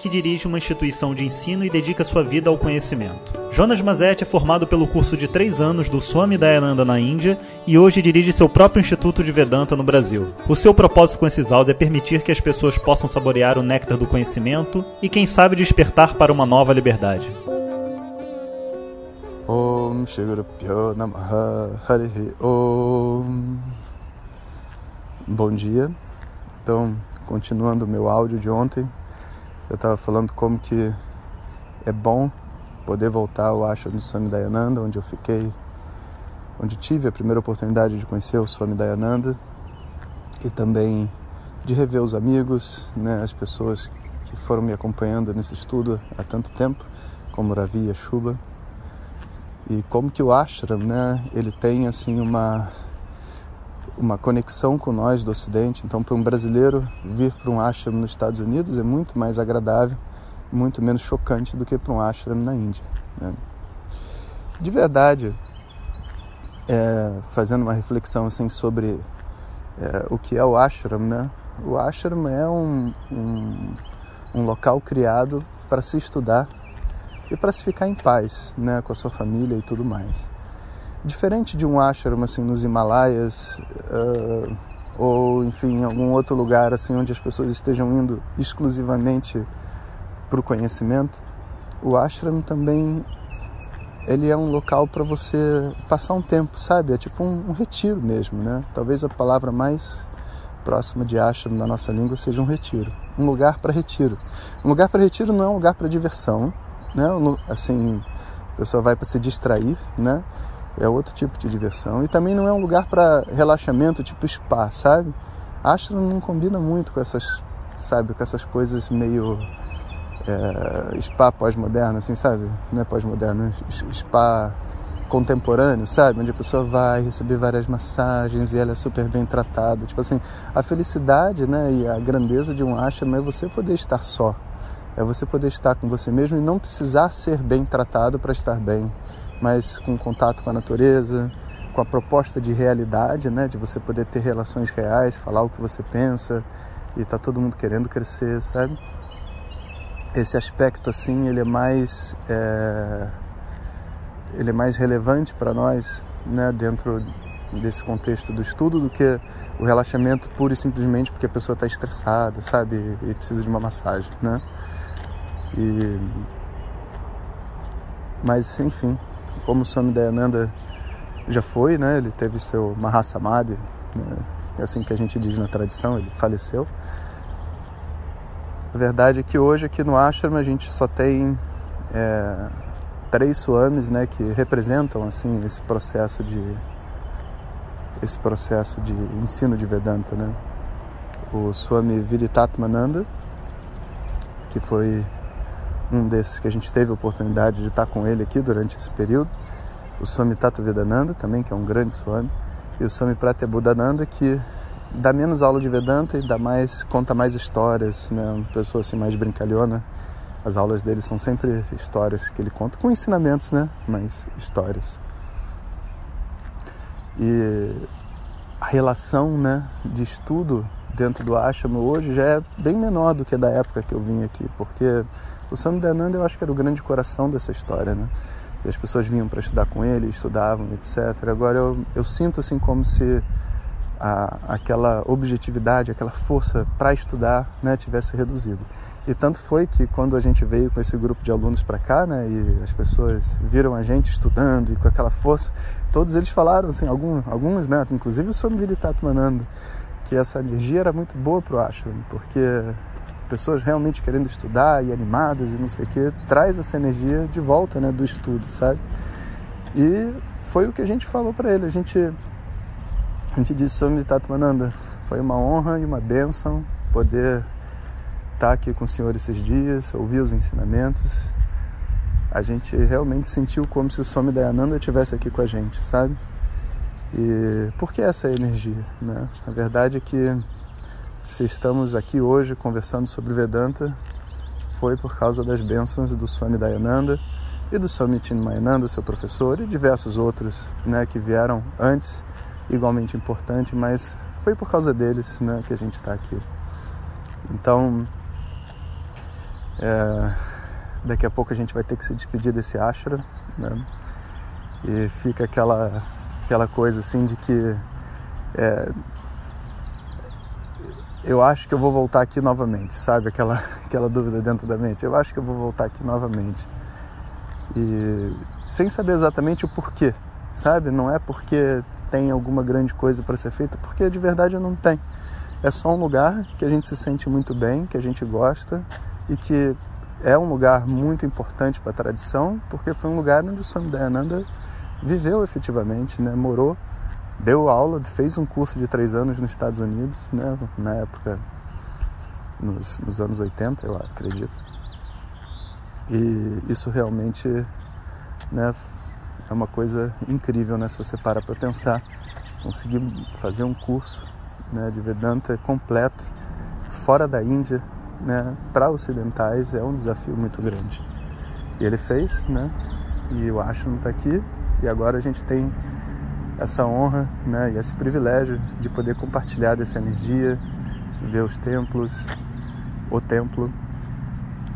que dirige uma instituição de ensino e dedica sua vida ao conhecimento. Jonas Mazet é formado pelo curso de três anos do Swami Dayananda na Índia e hoje dirige seu próprio Instituto de Vedanta no Brasil. O seu propósito com esses áudios é permitir que as pessoas possam saborear o néctar do conhecimento e, quem sabe, despertar para uma nova liberdade. Bom dia. Então, continuando o meu áudio de ontem, eu estava falando como que é bom poder voltar ao ashram do Swami Dayananda, onde eu fiquei, onde tive a primeira oportunidade de conhecer o Swami Dayananda e também de rever os amigos, né, as pessoas que foram me acompanhando nesse estudo há tanto tempo, como Ravi e Shuba. E como que o ashram, né, ele tem assim uma uma conexão com nós do Ocidente. Então, para um brasileiro vir para um ashram nos Estados Unidos é muito mais agradável, muito menos chocante do que para um ashram na Índia. Né? De verdade, é, fazendo uma reflexão assim sobre é, o que é o ashram, né? O ashram é um, um, um local criado para se estudar e para se ficar em paz, né, com a sua família e tudo mais diferente de um ashram assim nos Himalaias uh, ou enfim em algum outro lugar assim onde as pessoas estejam indo exclusivamente para o conhecimento o ashram também ele é um local para você passar um tempo sabe? É tipo um, um, retiro mesmo né? Talvez a palavra mais próxima de ashram na nossa língua seja um retiro. Um lugar para retiro. Um lugar para retiro não é um lugar para diversão né? Assim a pessoa vai para se distrair né é outro tipo de diversão. E também não é um lugar para relaxamento, tipo spa, sabe? Que não combina muito com essas, sabe, com essas coisas meio é, spa pós-moderno, assim, sabe? Não é pós-moderno, spa contemporâneo, sabe? Onde a pessoa vai receber várias massagens e ela é super bem tratada. Tipo assim, a felicidade, né, e a grandeza de um ashram é você poder estar só. É você poder estar com você mesmo e não precisar ser bem tratado para estar bem mas com contato com a natureza, com a proposta de realidade, né, de você poder ter relações reais, falar o que você pensa e tá todo mundo querendo crescer, sabe? Esse aspecto assim, ele é mais é, ele é mais relevante para nós, né, dentro desse contexto do estudo do que o relaxamento puro e simplesmente porque a pessoa está estressada, sabe, e precisa de uma massagem, né? E mas enfim, como o Swami Dayananda já foi, né? Ele teve seu Mahasamadhi, né? é assim que a gente diz na tradição, ele faleceu. A verdade é que hoje aqui no ashram a gente só tem é, três swamis, né, que representam assim esse processo de esse processo de ensino de Vedanta, né? O Swami Viritatmananda, que foi um desses que a gente teve a oportunidade de estar com ele aqui durante esse período, o Swami Tato Vedananda também, que é um grande Swami, e o Swami Pratyabudananda, que dá menos aula de Vedanta e dá mais, conta mais histórias, né? uma pessoa assim mais brincalhona. As aulas dele são sempre histórias que ele conta, com ensinamentos, né? Mas histórias. E a relação né, de estudo dentro do ashram hoje já é bem menor do que da época que eu vim aqui, porque o Swami Dayananda eu acho que era o grande coração dessa história, né? E as pessoas vinham para estudar com ele, estudavam, etc. Agora eu, eu sinto assim como se a, aquela objetividade, aquela força para estudar, né, tivesse reduzido. E tanto foi que quando a gente veio com esse grupo de alunos para cá, né, e as pessoas viram a gente estudando e com aquela força, todos eles falaram, assim, alguns, alguns né, inclusive o Swami Viditato Manando, que essa energia era muito boa para o ashram, porque pessoas realmente querendo estudar e animadas e não sei o que, traz essa energia de volta, né, do estudo, sabe? E foi o que a gente falou para ele. A gente, a gente disse sobre Mananda, foi uma honra e uma bênção poder estar aqui com o senhor esses dias, ouvir os ensinamentos. A gente realmente sentiu como se o Swami Dayananda estivesse aqui com a gente, sabe? E por que essa energia, né? A verdade é que se estamos aqui hoje conversando sobre Vedanta, foi por causa das bênçãos do Swami Dayananda e do Swami Chinmayananda, seu professor, e diversos outros né, que vieram antes, igualmente importante, mas foi por causa deles né, que a gente está aqui. Então, é, daqui a pouco a gente vai ter que se despedir desse ashram, né? E fica aquela, aquela coisa assim de que é, eu acho que eu vou voltar aqui novamente, sabe? Aquela, aquela dúvida dentro da mente. Eu acho que eu vou voltar aqui novamente. E sem saber exatamente o porquê, sabe? Não é porque tem alguma grande coisa para ser feita, porque de verdade não tem. É só um lugar que a gente se sente muito bem, que a gente gosta e que é um lugar muito importante para a tradição, porque foi um lugar onde o Swami Dayananda viveu efetivamente, né? morou, deu aula, fez um curso de três anos nos Estados Unidos, né? na época, nos, nos anos 80, eu acredito. E isso realmente né, é uma coisa incrível, né? se você para para pensar. Conseguir fazer um curso né, de Vedanta completo, fora da Índia, né, para ocidentais, é um desafio muito grande. E ele fez, né, e o Ashram está aqui, e agora a gente tem essa honra né, e esse privilégio de poder compartilhar dessa energia, ver os templos, o templo,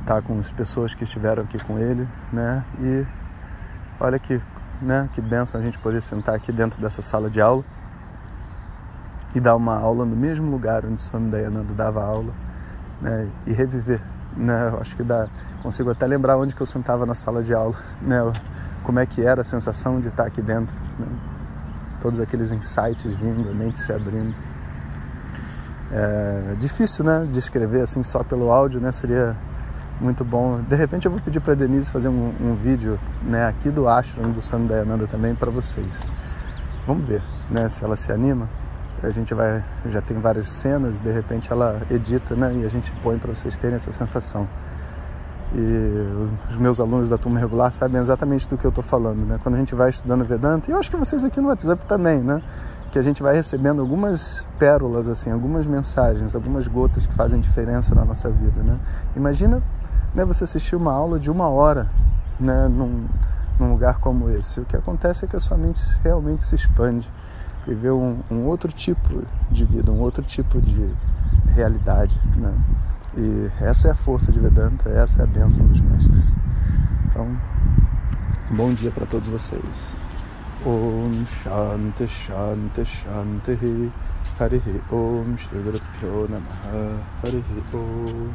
estar tá com as pessoas que estiveram aqui com ele, né? E olha que, né, que benção a gente poder sentar aqui dentro dessa sala de aula e dar uma aula no mesmo lugar onde o Swami Dayananda dava aula, né? E reviver, né? Eu acho que dá, consigo até lembrar onde que eu sentava na sala de aula, né? Como é que era a sensação de estar aqui dentro. Né? Todos aqueles insights vindo, a mente se abrindo. É difícil, né, de escrever assim só pelo áudio, né? Seria muito bom. De repente eu vou pedir para Denise fazer um, um, vídeo, né, aqui do Ashram do Swami Dayananda também para vocês. Vamos ver, né, se ela se anima. A gente vai, já tem várias cenas, de repente ela edita, né, e a gente põe para vocês terem essa sensação. E os meus alunos da turma regular sabem exatamente do que eu estou falando, né? Quando a gente vai estudando Vedanta, e eu acho que vocês aqui no WhatsApp também, né? Que a gente vai recebendo algumas pérolas, assim, algumas mensagens, algumas gotas que fazem diferença na nossa vida, né? Imagina né, você assistir uma aula de uma hora, né? Num, num lugar como esse. O que acontece é que a sua mente realmente se expande e vê um, um outro tipo de vida, um outro tipo de realidade, né? E essa é a força de Vedanta, essa é a bênção dos mestres. Então, bom dia para todos vocês. Om Shanti Shanti Shanti Harihi Om Shri Guru Pyo Namaha Om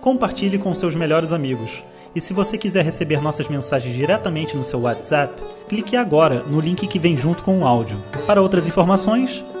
Compartilhe com seus melhores amigos. E se você quiser receber nossas mensagens diretamente no seu WhatsApp, clique agora no link que vem junto com o áudio. Para outras informações,